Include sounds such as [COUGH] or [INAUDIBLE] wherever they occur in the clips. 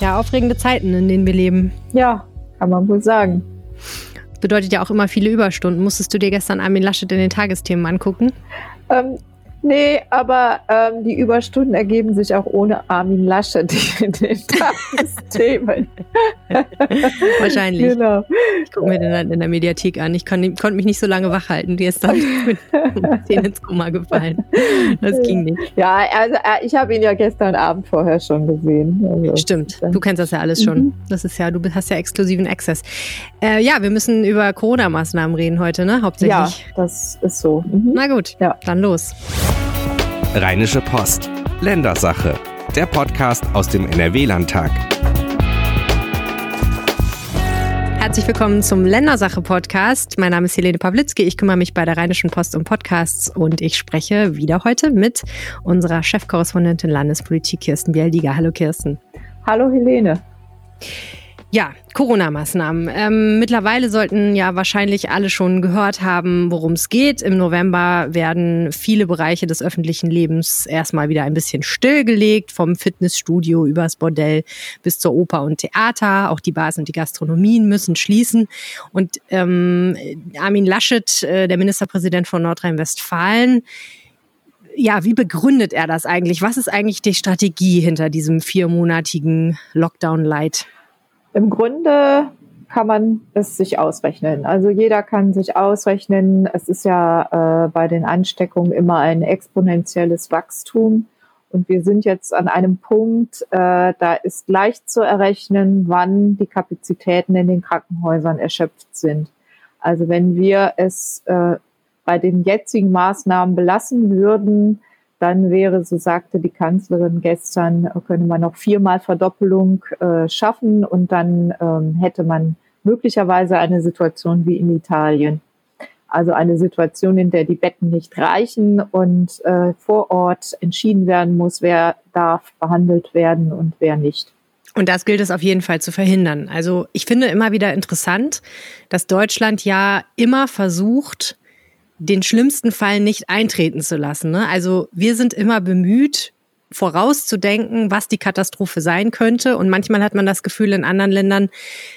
Ja, aufregende Zeiten, in denen wir leben. Ja, kann man wohl sagen. Bedeutet ja auch immer viele Überstunden. Musstest du dir gestern Armin Laschet in den Tagesthemen angucken? Ähm, Nee, aber ähm, die Überstunden ergeben sich auch ohne Armin Laschet [LAUGHS] in den Tagesthemen. [LAUGHS] Wahrscheinlich. Genau. Ich gucke mir den dann in der Mediathek an. Ich kon, konnte mich nicht so lange wach halten. Die ist dann [LAUGHS] mit Zähnen ins Koma gefallen. Das ging nicht. Ja, also äh, ich habe ihn ja gestern Abend vorher schon gesehen. Also, Stimmt. Du kennst das ja alles schon. Mhm. Das ist ja, du hast ja exklusiven Access. Äh, ja, wir müssen über Corona-Maßnahmen reden heute, ne? Hauptsächlich. Ja, das ist so. Mhm. Na gut, ja. dann los. Rheinische Post. Ländersache. Der Podcast aus dem NRW-Landtag. Herzlich willkommen zum Ländersache-Podcast. Mein Name ist Helene Pawlitzki. Ich kümmere mich bei der Rheinischen Post um Podcasts und ich spreche wieder heute mit unserer Chefkorrespondentin Landespolitik Kirsten Bialdiger. Hallo Kirsten. Hallo Helene. Ja, Corona-Maßnahmen. Ähm, mittlerweile sollten ja wahrscheinlich alle schon gehört haben, worum es geht. Im November werden viele Bereiche des öffentlichen Lebens erstmal wieder ein bisschen stillgelegt, vom Fitnessstudio übers Bordell bis zur Oper und Theater. Auch die Bars und die Gastronomien müssen schließen. Und ähm, Armin Laschet, äh, der Ministerpräsident von Nordrhein-Westfalen, ja, wie begründet er das eigentlich? Was ist eigentlich die Strategie hinter diesem viermonatigen Lockdown-Light? Im Grunde kann man es sich ausrechnen. Also jeder kann sich ausrechnen, es ist ja äh, bei den Ansteckungen immer ein exponentielles Wachstum. Und wir sind jetzt an einem Punkt, äh, da ist leicht zu errechnen, wann die Kapazitäten in den Krankenhäusern erschöpft sind. Also wenn wir es äh, bei den jetzigen Maßnahmen belassen würden, dann wäre, so sagte die Kanzlerin gestern, könne man noch viermal Verdoppelung äh, schaffen und dann ähm, hätte man möglicherweise eine Situation wie in Italien. Also eine Situation, in der die Betten nicht reichen und äh, vor Ort entschieden werden muss, wer darf behandelt werden und wer nicht. Und das gilt es auf jeden Fall zu verhindern. Also ich finde immer wieder interessant, dass Deutschland ja immer versucht, den schlimmsten Fall nicht eintreten zu lassen. Ne? Also wir sind immer bemüht, vorauszudenken, was die Katastrophe sein könnte. Und manchmal hat man das Gefühl, in anderen Ländern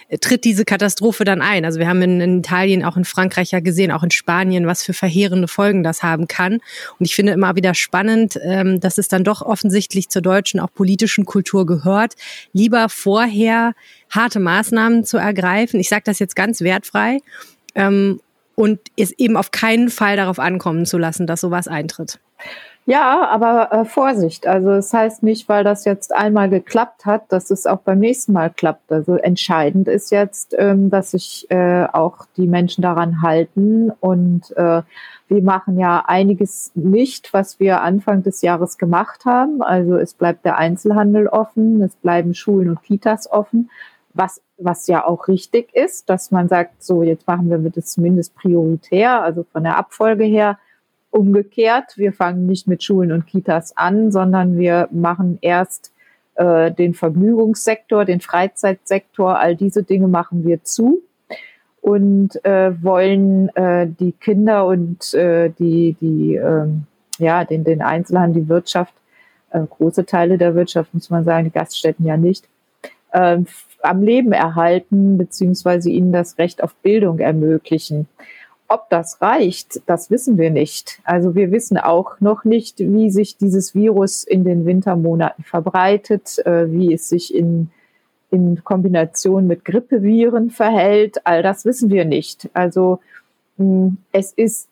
äh, tritt diese Katastrophe dann ein. Also wir haben in, in, Italien, auch in Frankreich ja gesehen, auch in Spanien, was für verheerende Folgen das haben kann. Und ich finde immer wieder spannend, ähm, dass es dann doch offensichtlich zur deutschen, auch politischen Kultur gehört, lieber vorher harte Maßnahmen zu ergreifen. Ich sage das jetzt ganz wertfrei. Und es eben auf keinen Fall darauf ankommen zu lassen, dass sowas eintritt. Ja, aber äh, Vorsicht. Also es das heißt nicht, weil das jetzt einmal geklappt hat, dass es auch beim nächsten Mal klappt. Also entscheidend ist jetzt, ähm, dass sich äh, auch die Menschen daran halten. Und äh, wir machen ja einiges nicht, was wir Anfang des Jahres gemacht haben. Also es bleibt der Einzelhandel offen, es bleiben Schulen und Kitas offen was, was ja auch richtig ist, dass man sagt, so jetzt machen wir das zumindest prioritär, also von der Abfolge her umgekehrt. Wir fangen nicht mit Schulen und Kitas an, sondern wir machen erst äh, den Vergnügungssektor, den Freizeitsektor, all diese Dinge machen wir zu und äh, wollen äh, die Kinder und äh, die, die äh, ja, den, den Einzelhandel, die Wirtschaft, äh, große Teile der Wirtschaft, muss man sagen, die Gaststätten ja nicht, äh, am Leben erhalten, beziehungsweise ihnen das Recht auf Bildung ermöglichen. Ob das reicht, das wissen wir nicht. Also wir wissen auch noch nicht, wie sich dieses Virus in den Wintermonaten verbreitet, äh, wie es sich in, in Kombination mit Grippeviren verhält. All das wissen wir nicht. Also hm, es ist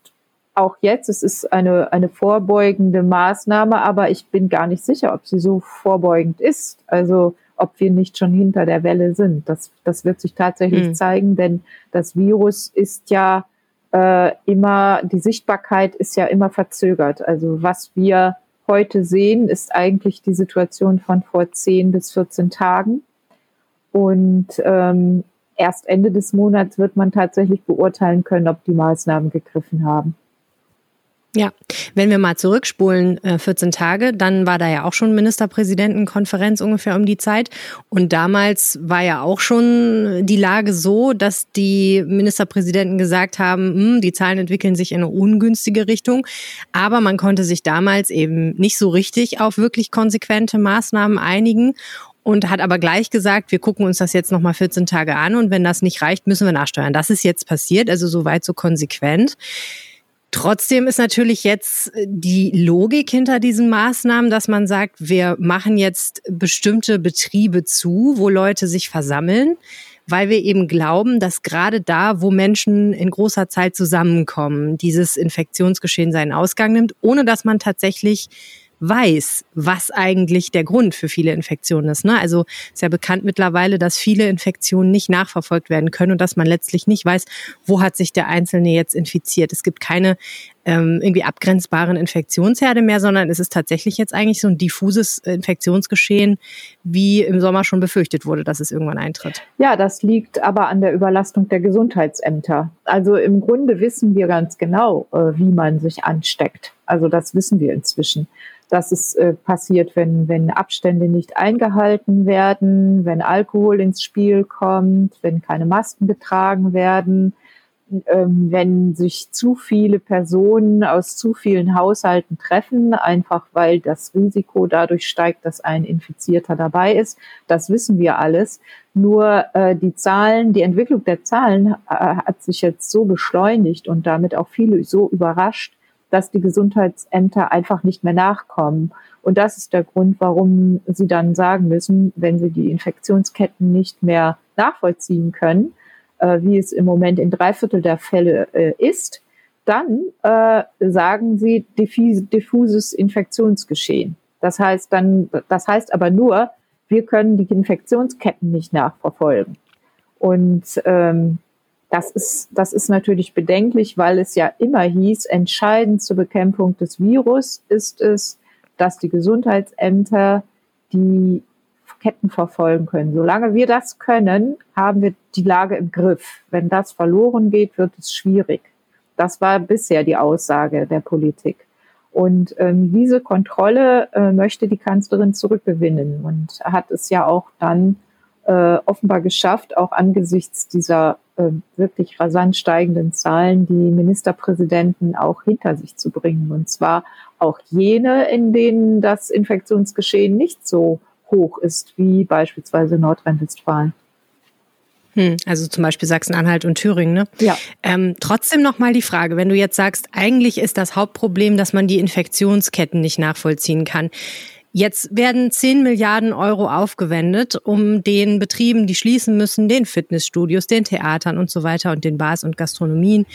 auch jetzt, es ist eine, eine vorbeugende Maßnahme, aber ich bin gar nicht sicher, ob sie so vorbeugend ist. Also ob wir nicht schon hinter der Welle sind. Das, das wird sich tatsächlich mhm. zeigen, denn das Virus ist ja äh, immer, die Sichtbarkeit ist ja immer verzögert. Also was wir heute sehen, ist eigentlich die Situation von vor 10 bis 14 Tagen. Und ähm, erst Ende des Monats wird man tatsächlich beurteilen können, ob die Maßnahmen gegriffen haben. Ja, wenn wir mal zurückspulen, 14 äh, Tage, dann war da ja auch schon Ministerpräsidentenkonferenz ungefähr um die Zeit. Und damals war ja auch schon die Lage so, dass die Ministerpräsidenten gesagt haben, hm, die Zahlen entwickeln sich in eine ungünstige Richtung. Aber man konnte sich damals eben nicht so richtig auf wirklich konsequente Maßnahmen einigen. und hat aber gleich gesagt, wir gucken uns das jetzt nochmal 14 Tage an und wenn das nicht reicht, müssen wir nachsteuern. Das ist jetzt passiert, also soweit so konsequent. Trotzdem ist natürlich jetzt die Logik hinter diesen Maßnahmen, dass man sagt, wir machen jetzt bestimmte Betriebe zu, wo Leute sich versammeln weil wir eben glauben, dass gerade da, wo Menschen in großer Zeit zusammenkommen, dieses Infektionsgeschehen seinen Ausgang nimmt, ohne dass man tatsächlich weiß, was eigentlich der Grund für viele Infektionen ist. Ne? Also ist ja bekannt mittlerweile, dass viele Infektionen nicht nachverfolgt werden können und dass man letztlich nicht weiß, wo hat sich der Einzelne jetzt infiziert. Es gibt keine ähm, irgendwie abgrenzbaren Infektionsherde mehr, sondern es ist tatsächlich jetzt eigentlich so ein diffuses Infektionsgeschehen, wie im Sommer schon befürchtet wurde, dass es irgendwann eintritt. Ja, das liegt aber an der Überlastung der Gesundheitsämter. Also im Grunde wissen wir ganz genau, äh, wie man sich ansteckt. Also das wissen wir inzwischen dass es äh, passiert, wenn, wenn Abstände nicht eingehalten werden, wenn Alkohol ins Spiel kommt, wenn keine Masken getragen werden, ähm, wenn sich zu viele Personen aus zu vielen Haushalten treffen, einfach weil das Risiko dadurch steigt, dass ein Infizierter dabei ist. Das wissen wir alles. Nur äh, die Zahlen, die Entwicklung der Zahlen äh, hat sich jetzt so beschleunigt und damit auch viele so überrascht, dass die Gesundheitsämter einfach nicht mehr nachkommen. Und das ist der Grund, warum sie dann sagen müssen, wenn sie die Infektionsketten nicht mehr nachvollziehen können, äh, wie es im Moment in drei Viertel der Fälle äh, ist, dann äh, sagen sie diffuses Infektionsgeschehen. Das heißt dann, das heißt aber nur, wir können die Infektionsketten nicht nachverfolgen. Und ähm, das ist, das ist natürlich bedenklich, weil es ja immer hieß, entscheidend zur Bekämpfung des Virus ist es, dass die Gesundheitsämter die Ketten verfolgen können. Solange wir das können, haben wir die Lage im Griff. Wenn das verloren geht, wird es schwierig. Das war bisher die Aussage der Politik. Und ähm, diese Kontrolle äh, möchte die Kanzlerin zurückgewinnen und hat es ja auch dann äh, offenbar geschafft, auch angesichts dieser wirklich rasant steigenden Zahlen die Ministerpräsidenten auch hinter sich zu bringen. Und zwar auch jene, in denen das Infektionsgeschehen nicht so hoch ist wie beispielsweise Nordrhein-Westfalen. Hm, also zum Beispiel Sachsen-Anhalt und Thüringen. Ne? Ja. Ähm, trotzdem nochmal die Frage, wenn du jetzt sagst, eigentlich ist das Hauptproblem, dass man die Infektionsketten nicht nachvollziehen kann. Jetzt werden 10 Milliarden Euro aufgewendet, um den Betrieben, die schließen müssen, den Fitnessstudios, den Theatern und so weiter und den Bars und Gastronomien,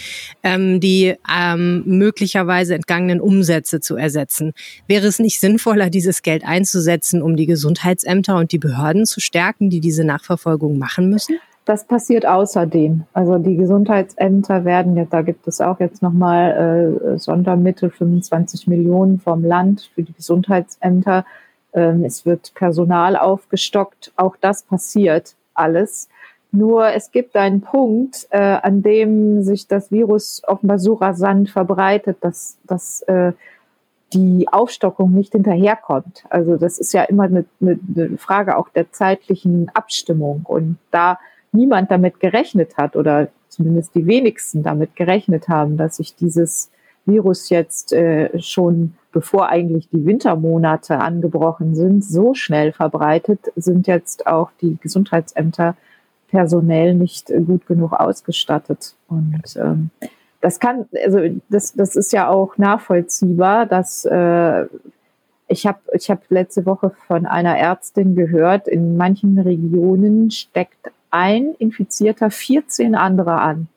ähm, die ähm, möglicherweise entgangenen Umsätze zu ersetzen. Wäre es nicht sinnvoller, dieses Geld einzusetzen, um die Gesundheitsämter und die Behörden zu stärken, die diese Nachverfolgung machen müssen? Das passiert außerdem. Also die Gesundheitsämter werden, ja, da gibt es auch jetzt nochmal äh, Sondermittel, 25 Millionen vom Land für die Gesundheitsämter. Ähm, es wird Personal aufgestockt. Auch das passiert alles. Nur es gibt einen Punkt, äh, an dem sich das Virus offenbar so rasant verbreitet, dass, dass äh, die Aufstockung nicht hinterherkommt. Also das ist ja immer eine, eine, eine Frage auch der zeitlichen Abstimmung. Und da niemand damit gerechnet hat oder zumindest die wenigsten damit gerechnet haben, dass sich dieses Virus jetzt äh, schon bevor eigentlich die Wintermonate angebrochen sind, so schnell verbreitet, sind jetzt auch die Gesundheitsämter personell nicht äh, gut genug ausgestattet. Und ähm, das kann, also das, das ist ja auch nachvollziehbar, dass äh, ich habe ich hab letzte Woche von einer Ärztin gehört, in manchen Regionen steckt ein Infizierter 14 andere an.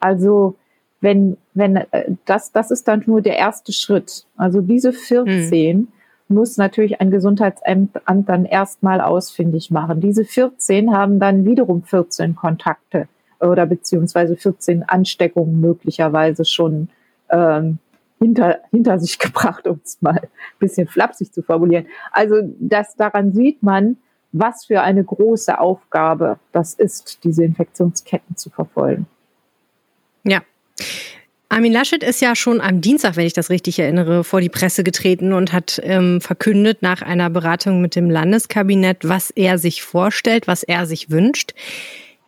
Also wenn, wenn äh, das, das ist dann nur der erste Schritt. Also diese 14 hm. muss natürlich ein Gesundheitsamt dann erstmal ausfindig machen. Diese 14 haben dann wiederum 14 Kontakte oder beziehungsweise 14 Ansteckungen möglicherweise schon ähm, hinter, hinter sich [LAUGHS] gebracht, um es mal ein bisschen flapsig zu formulieren. Also das daran sieht man, was für eine große Aufgabe das ist, diese Infektionsketten zu verfolgen. Ja. Armin Laschet ist ja schon am Dienstag, wenn ich das richtig erinnere, vor die Presse getreten und hat ähm, verkündet nach einer Beratung mit dem Landeskabinett, was er sich vorstellt, was er sich wünscht.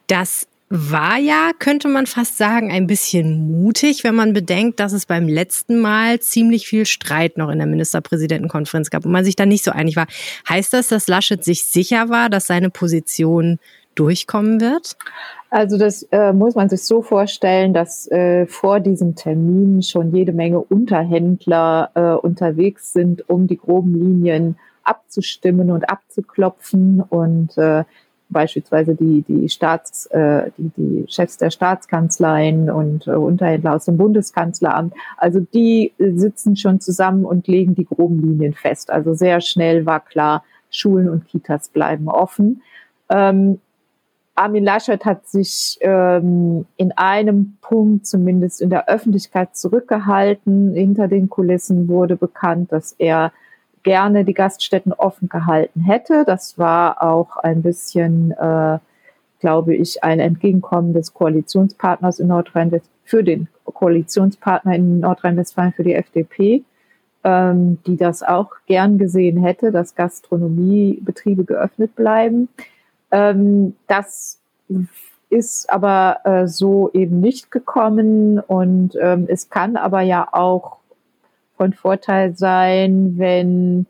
Das war ja, könnte man fast sagen, ein bisschen mutig, wenn man bedenkt, dass es beim letzten Mal ziemlich viel Streit noch in der Ministerpräsidentenkonferenz gab und man sich da nicht so einig war. Heißt das, dass Laschet sich sicher war, dass seine Position durchkommen wird? Also das äh, muss man sich so vorstellen, dass äh, vor diesem Termin schon jede Menge Unterhändler äh, unterwegs sind, um die groben Linien abzustimmen und abzuklopfen und äh, beispielsweise die, die Staats, äh, die, die Chefs der Staatskanzleien und äh, Unterhändler aus dem Bundeskanzleramt. Also die sitzen schon zusammen und legen die groben Linien fest. Also sehr schnell war klar, Schulen und Kitas bleiben offen. Ähm, Armin Laschet hat sich ähm, in einem Punkt zumindest in der Öffentlichkeit zurückgehalten. Hinter den Kulissen wurde bekannt, dass er gerne die Gaststätten offen gehalten hätte. Das war auch ein bisschen, äh, glaube ich, ein Entgegenkommen des Koalitionspartners in Nordrhein-Westfalen für den Koalitionspartner in Nordrhein-Westfalen für die FDP, ähm, die das auch gern gesehen hätte, dass Gastronomiebetriebe geöffnet bleiben. Ähm, das ist aber äh, so eben nicht gekommen und ähm, es kann aber ja auch von Vorteil sein, wenn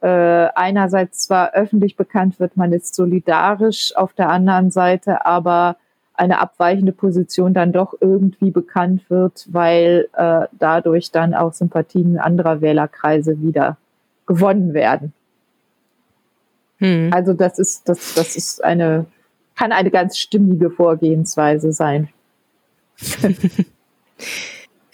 äh, einerseits zwar öffentlich bekannt wird, man ist solidarisch, auf der anderen Seite aber eine abweichende Position dann doch irgendwie bekannt wird, weil äh, dadurch dann auch Sympathien anderer Wählerkreise wieder gewonnen werden. Hm. Also das ist, das, das ist eine, kann eine ganz stimmige Vorgehensweise sein. [LAUGHS]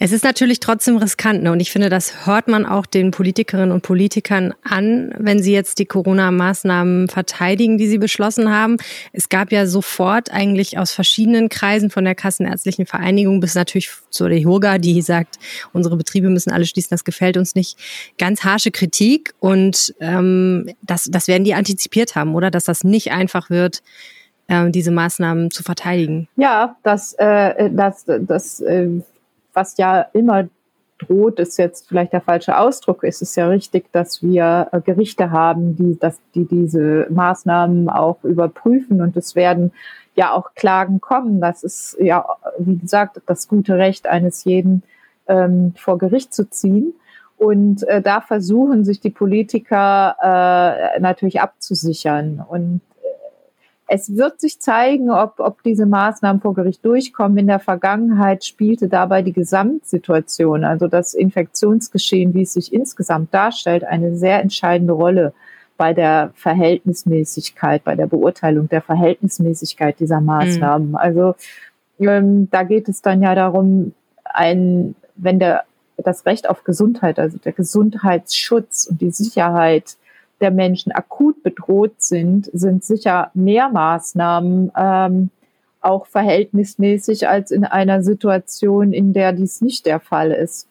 Es ist natürlich trotzdem riskant, ne? Und ich finde, das hört man auch den Politikerinnen und Politikern an, wenn sie jetzt die Corona-Maßnahmen verteidigen, die sie beschlossen haben. Es gab ja sofort eigentlich aus verschiedenen Kreisen von der Kassenärztlichen Vereinigung bis natürlich zu der Yoga, die sagt, unsere Betriebe müssen alle schließen, das gefällt uns nicht. Ganz harsche Kritik und ähm, das, das werden die antizipiert haben, oder? Dass das nicht einfach wird, ähm, diese Maßnahmen zu verteidigen. Ja, das, äh, das, das äh, was ja immer droht, ist jetzt vielleicht der falsche Ausdruck. Es ist ja richtig, dass wir äh, Gerichte haben, die, dass, die diese Maßnahmen auch überprüfen und es werden ja auch Klagen kommen. Das ist ja, wie gesagt, das gute Recht eines jeden ähm, vor Gericht zu ziehen. Und äh, da versuchen sich die Politiker äh, natürlich abzusichern. Und es wird sich zeigen, ob, ob diese Maßnahmen vor Gericht durchkommen. In der Vergangenheit spielte dabei die Gesamtsituation, also das Infektionsgeschehen, wie es sich insgesamt darstellt, eine sehr entscheidende Rolle bei der Verhältnismäßigkeit, bei der Beurteilung der Verhältnismäßigkeit dieser Maßnahmen. Mhm. Also ähm, da geht es dann ja darum, ein, wenn der das Recht auf Gesundheit, also der Gesundheitsschutz und die Sicherheit der Menschen akut bedroht sind, sind sicher mehr Maßnahmen ähm, auch verhältnismäßig als in einer Situation, in der dies nicht der Fall ist.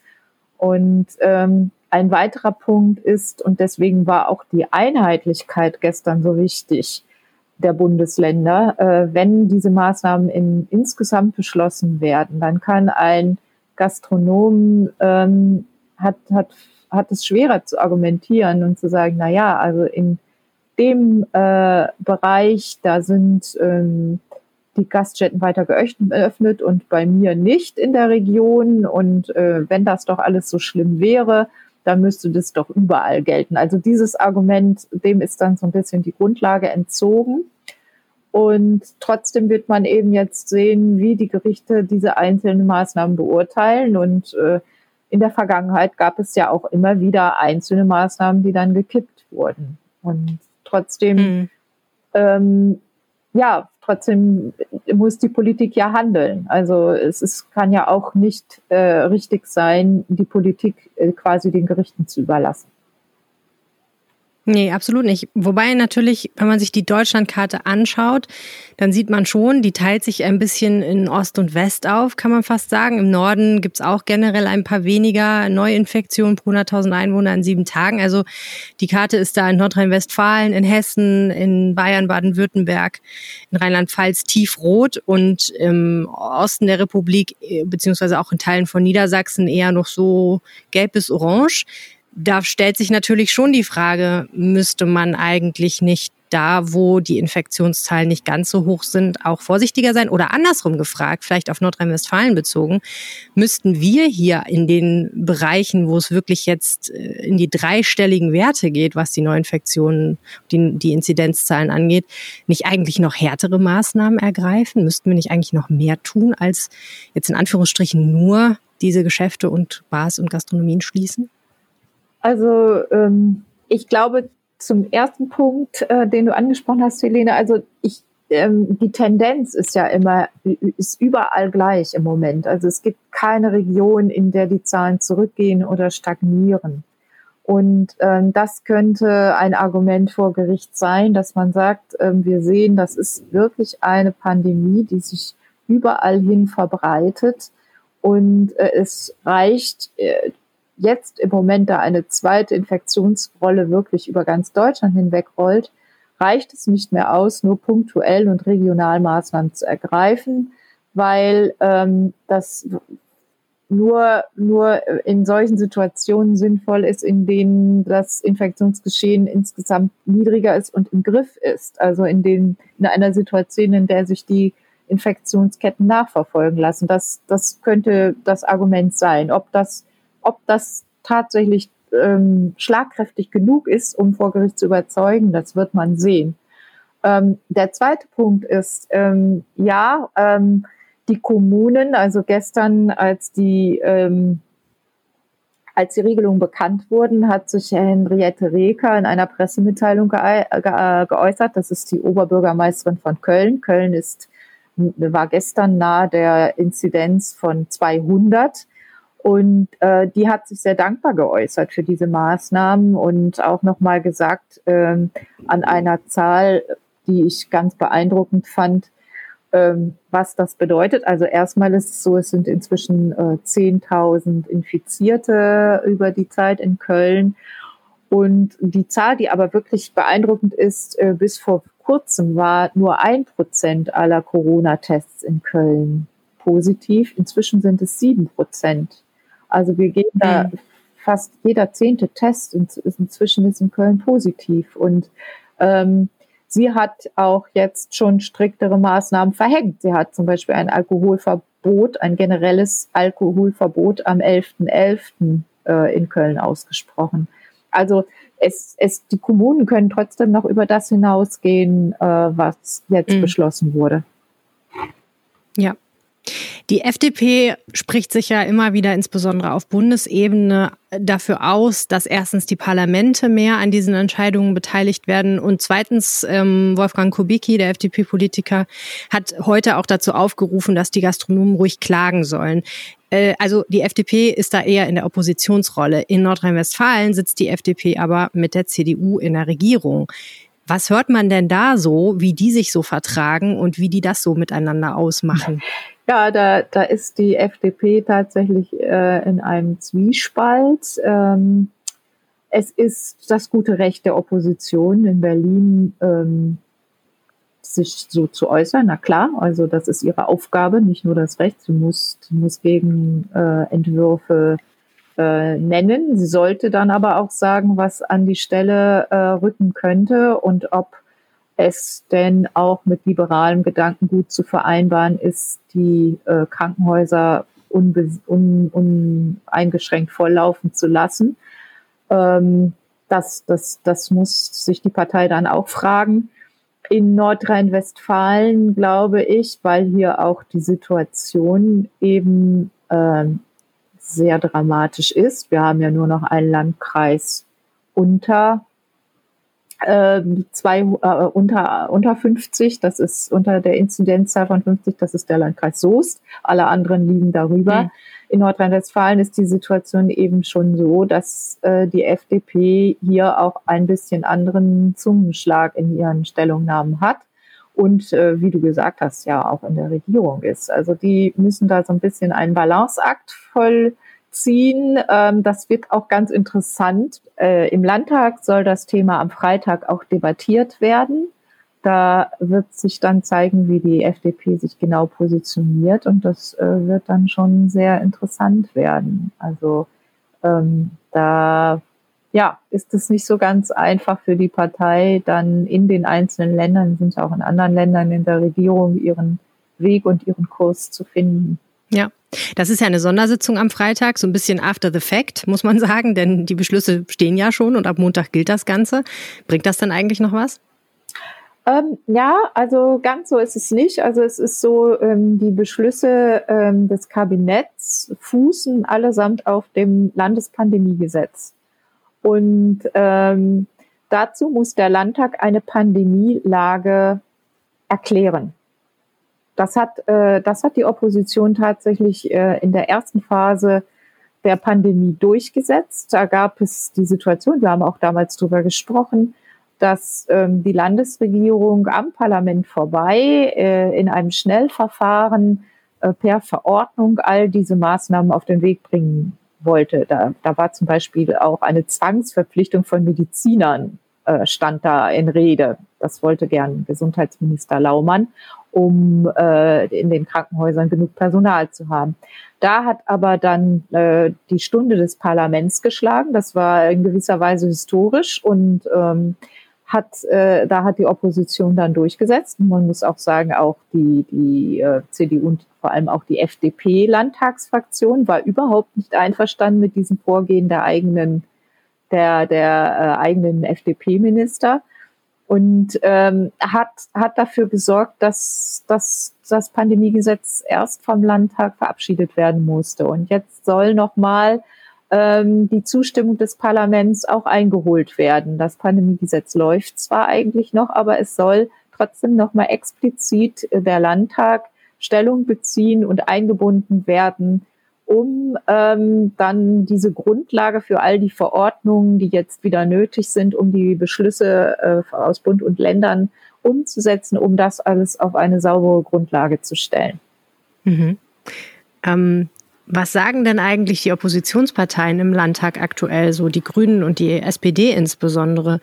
Und ähm, ein weiterer Punkt ist, und deswegen war auch die Einheitlichkeit gestern so wichtig, der Bundesländer. Äh, wenn diese Maßnahmen in, insgesamt beschlossen werden, dann kann ein Gastronom ähm, hat, hat hat es schwerer zu argumentieren und zu sagen, na ja, also in dem äh, Bereich, da sind ähm, die Gaststätten weiter geöffnet und bei mir nicht in der Region. Und äh, wenn das doch alles so schlimm wäre, dann müsste das doch überall gelten. Also dieses Argument, dem ist dann so ein bisschen die Grundlage entzogen. Und trotzdem wird man eben jetzt sehen, wie die Gerichte diese einzelnen Maßnahmen beurteilen. Und äh, in der Vergangenheit gab es ja auch immer wieder einzelne Maßnahmen, die dann gekippt wurden. Und trotzdem, mhm. ähm, ja, trotzdem muss die Politik ja handeln. Also es ist, kann ja auch nicht äh, richtig sein, die Politik äh, quasi den Gerichten zu überlassen. Nee, absolut nicht. Wobei natürlich, wenn man sich die Deutschlandkarte anschaut, dann sieht man schon, die teilt sich ein bisschen in Ost und West auf, kann man fast sagen. Im Norden gibt's auch generell ein paar weniger Neuinfektionen pro 100.000 Einwohner in sieben Tagen. Also die Karte ist da in Nordrhein-Westfalen, in Hessen, in Bayern, Baden-Württemberg, in Rheinland-Pfalz tiefrot und im Osten der Republik, beziehungsweise auch in Teilen von Niedersachsen eher noch so gelb bis orange. Da stellt sich natürlich schon die Frage, müsste man eigentlich nicht da, wo die Infektionszahlen nicht ganz so hoch sind, auch vorsichtiger sein? Oder andersrum gefragt, vielleicht auf Nordrhein-Westfalen bezogen, müssten wir hier in den Bereichen, wo es wirklich jetzt äh, in die dreistelligen Werte geht, was die Neuinfektionen, die, die Inzidenzzahlen angeht, nicht eigentlich noch härtere Maßnahmen ergreifen? Müssten wir nicht eigentlich noch mehr tun, als jetzt in Anführungsstrichen nur diese Geschäfte und Bars und Gastronomien schließen? Also ähm, ich glaube, zum ersten Punkt, äh, den du angesprochen hast, Helene, also ich, ähm, die Tendenz ist ja immer, ist überall gleich im Moment. Also es gibt keine Region, in der die Zahlen zurückgehen oder stagnieren. Und ähm, das könnte ein Argument vor Gericht sein, dass man sagt, ähm, wir sehen, das ist wirklich eine Pandemie, die sich überall hin verbreitet. Und äh, es reicht äh, jetzt im Moment da eine zweite Infektionsrolle wirklich über ganz Deutschland hinweg rollt, reicht es nicht mehr aus, nur punktuell und regional Maßnahmen zu ergreifen, weil ähm, das nur, nur in solchen Situationen sinnvoll ist, in denen das Infektionsgeschehen insgesamt niedriger ist und im Griff ist. Also in, den, in einer Situation, in der sich die Infektionsketten nachverfolgen lassen. Das, das könnte das Argument sein. Ob das ob das tatsächlich ähm, schlagkräftig genug ist, um vor Gericht zu überzeugen, das wird man sehen. Ähm, der zweite Punkt ist, ähm, ja, ähm, die Kommunen, also gestern, als die, ähm, als die Regelungen bekannt wurden, hat sich Henriette Reker in einer Pressemitteilung ge ge geäußert. Das ist die Oberbürgermeisterin von Köln. Köln ist, war gestern nahe der Inzidenz von 200. Und äh, die hat sich sehr dankbar geäußert für diese Maßnahmen und auch nochmal gesagt, ähm, an einer Zahl, die ich ganz beeindruckend fand, ähm, was das bedeutet. Also erstmal ist es so, es sind inzwischen äh, 10.000 Infizierte über die Zeit in Köln. Und die Zahl, die aber wirklich beeindruckend ist, äh, bis vor kurzem war nur ein Prozent aller Corona-Tests in Köln positiv. Inzwischen sind es sieben Prozent. Also wir gehen da mhm. fast jeder zehnte Test in, inzwischen ist in Köln positiv und ähm, sie hat auch jetzt schon striktere Maßnahmen verhängt. Sie hat zum Beispiel ein Alkoholverbot, ein generelles Alkoholverbot am 11.11. .11., äh, in Köln ausgesprochen. Also es, es, die Kommunen können trotzdem noch über das hinausgehen, äh, was jetzt mhm. beschlossen wurde. Ja, die FDP spricht sich ja immer wieder insbesondere auf Bundesebene dafür aus, dass erstens die Parlamente mehr an diesen Entscheidungen beteiligt werden und zweitens ähm, Wolfgang Kubicki, der FDP-Politiker, hat heute auch dazu aufgerufen, dass die Gastronomen ruhig klagen sollen. Äh, also die FDP ist da eher in der Oppositionsrolle. In Nordrhein-Westfalen sitzt die FDP aber mit der CDU in der Regierung. Was hört man denn da so, wie die sich so vertragen und wie die das so miteinander ausmachen? Ja, da, da ist die FDP tatsächlich äh, in einem Zwiespalt. Ähm, es ist das gute Recht der Opposition in Berlin, ähm, sich so zu äußern. Na klar, also das ist ihre Aufgabe, nicht nur das Recht. Sie muss, muss Gegenentwürfe äh, nennen. Sie sollte dann aber auch sagen, was an die Stelle äh, rücken könnte und ob es denn auch mit liberalem Gedankengut zu vereinbaren ist, die äh, Krankenhäuser uneingeschränkt un volllaufen zu lassen. Ähm, das, das, das muss sich die Partei dann auch fragen. In Nordrhein-Westfalen glaube ich, weil hier auch die Situation eben ähm, sehr dramatisch ist. Wir haben ja nur noch einen Landkreis unter äh, zwei äh, unter unter 50, das ist unter der Inzidenzzahl von 50, das ist der Landkreis Soest. Alle anderen liegen darüber. Mhm. In Nordrhein-Westfalen ist die Situation eben schon so, dass äh, die FDP hier auch ein bisschen anderen Zungenschlag in ihren Stellungnahmen hat und äh, wie du gesagt hast, ja auch in der Regierung ist. Also die müssen da so ein bisschen einen Balanceakt vollziehen. Ähm, das wird auch ganz interessant. Äh, Im Landtag soll das Thema am Freitag auch debattiert werden. Da wird sich dann zeigen, wie die FDP sich genau positioniert und das äh, wird dann schon sehr interessant werden. Also ähm, da ja, ist es nicht so ganz einfach für die Partei, dann in den einzelnen Ländern, sind auch in anderen Ländern in der Regierung, ihren Weg und ihren Kurs zu finden. Ja, das ist ja eine Sondersitzung am Freitag, so ein bisschen after the fact, muss man [LAUGHS] sagen, denn die Beschlüsse stehen ja schon und ab Montag gilt das Ganze. Bringt das dann eigentlich noch was? Ähm, ja, also ganz so ist es nicht. Also es ist so, ähm, die Beschlüsse ähm, des Kabinetts fußen allesamt auf dem Landespandemiegesetz. Und ähm, dazu muss der Landtag eine Pandemielage erklären. Das hat, äh, das hat die Opposition tatsächlich äh, in der ersten Phase der Pandemie durchgesetzt. Da gab es die Situation, wir haben auch damals drüber gesprochen, dass ähm, die Landesregierung am Parlament vorbei äh, in einem Schnellverfahren äh, per Verordnung all diese Maßnahmen auf den Weg bringen wollte. Da, da war zum Beispiel auch eine Zwangsverpflichtung von Medizinern äh, stand da in Rede. Das wollte gern Gesundheitsminister Laumann, um äh, in den Krankenhäusern genug Personal zu haben. Da hat aber dann äh, die Stunde des Parlaments geschlagen. Das war in gewisser Weise historisch und ähm, hat, äh, da hat die Opposition dann durchgesetzt. man muss auch sagen, auch die, die äh, CDU und vor allem auch die FDP-Landtagsfraktion war überhaupt nicht einverstanden mit diesem Vorgehen der eigenen, der, der äh, eigenen FDP-Minister und ähm, hat, hat dafür gesorgt, dass, dass das Pandemiegesetz erst vom Landtag verabschiedet werden musste. Und jetzt soll nochmal mal ähm, die Zustimmung des Parlaments auch eingeholt werden. Das Pandemiegesetz läuft zwar eigentlich noch, aber es soll trotzdem nochmal explizit der Landtag Stellung beziehen und eingebunden werden, um ähm, dann diese Grundlage für all die Verordnungen, die jetzt wieder nötig sind, um die Beschlüsse äh, aus Bund und Ländern umzusetzen, um das alles auf eine saubere Grundlage zu stellen. Mhm. Ähm, was sagen denn eigentlich die Oppositionsparteien im Landtag aktuell, so die Grünen und die SPD insbesondere?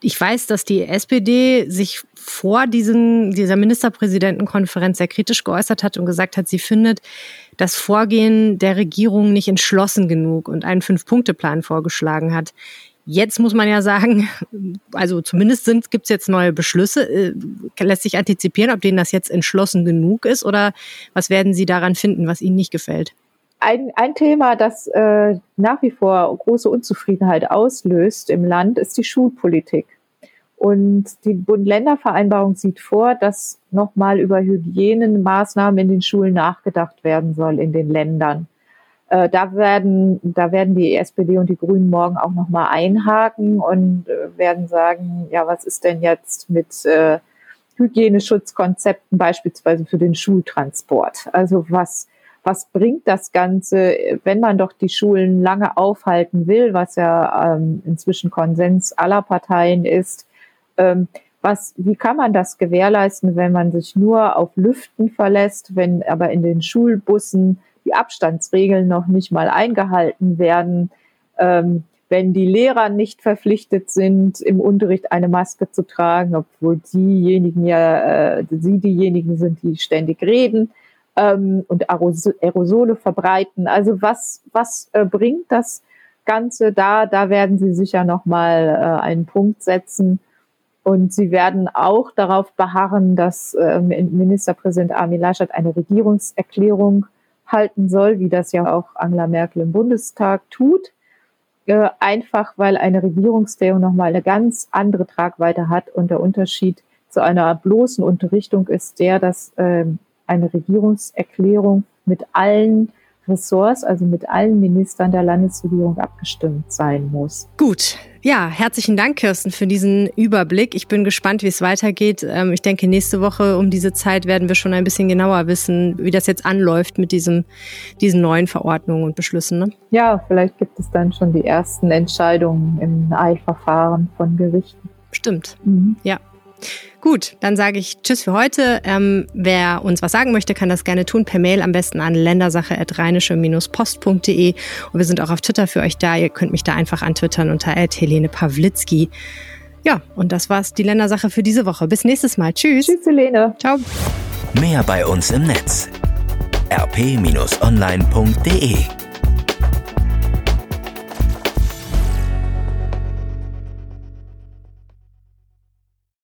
Ich weiß, dass die SPD sich vor diesen, dieser Ministerpräsidentenkonferenz sehr kritisch geäußert hat und gesagt hat, sie findet das Vorgehen der Regierung nicht entschlossen genug und einen Fünf-Punkte-Plan vorgeschlagen hat. Jetzt muss man ja sagen, [LAUGHS] also zumindest gibt es jetzt neue Beschlüsse. Äh, lässt sich antizipieren, ob denen das jetzt entschlossen genug ist oder was werden Sie daran finden, was Ihnen nicht gefällt? Ein, ein Thema, das äh, nach wie vor große Unzufriedenheit auslöst im Land, ist die Schulpolitik. Und die Bund-Länder-Vereinbarung sieht vor, dass nochmal über Hygienemaßnahmen in den Schulen nachgedacht werden soll in den Ländern. Äh, da werden, da werden die SPD und die Grünen morgen auch nochmal einhaken und äh, werden sagen, ja, was ist denn jetzt mit äh, Hygieneschutzkonzepten beispielsweise für den Schultransport? Also was, was bringt das Ganze, wenn man doch die Schulen lange aufhalten will, was ja ähm, inzwischen Konsens aller Parteien ist? Ähm, was, wie kann man das gewährleisten, wenn man sich nur auf Lüften verlässt, wenn aber in den Schulbussen die Abstandsregeln noch nicht mal eingehalten werden, ähm, wenn die Lehrer nicht verpflichtet sind, im Unterricht eine Maske zu tragen, obwohl diejenigen ja, äh, sie diejenigen sind, die ständig reden ähm, und Aerosole verbreiten. Also was, was äh, bringt das Ganze da? Da werden sie sicher nochmal äh, einen Punkt setzen. Und sie werden auch darauf beharren, dass äh, Ministerpräsident Armin Laschet eine Regierungserklärung halten soll, wie das ja auch Angela Merkel im Bundestag tut. Äh, einfach weil eine Regierungsdrehung nochmal eine ganz andere Tragweite hat und der Unterschied zu einer bloßen Unterrichtung ist der, dass äh, eine Regierungserklärung mit allen Ressorts, also mit allen Ministern der Landesregierung abgestimmt sein muss. Gut. Ja, herzlichen Dank, Kirsten, für diesen Überblick. Ich bin gespannt, wie es weitergeht. Ähm, ich denke, nächste Woche um diese Zeit werden wir schon ein bisschen genauer wissen, wie das jetzt anläuft mit diesem, diesen neuen Verordnungen und Beschlüssen. Ne? Ja, vielleicht gibt es dann schon die ersten Entscheidungen im Eilverfahren von Gerichten. Stimmt. Mhm. Ja. Gut, dann sage ich Tschüss für heute. Ähm, wer uns was sagen möchte, kann das gerne tun per Mail, am besten an ländersache.rheinische-post.de. Und wir sind auch auf Twitter für euch da. Ihr könnt mich da einfach antwittern unter Helene Pawlitzki. Ja, und das war's, die Ländersache für diese Woche. Bis nächstes Mal. Tschüss. Tschüss, Helene. Ciao. Mehr bei uns im Netz rp-online.de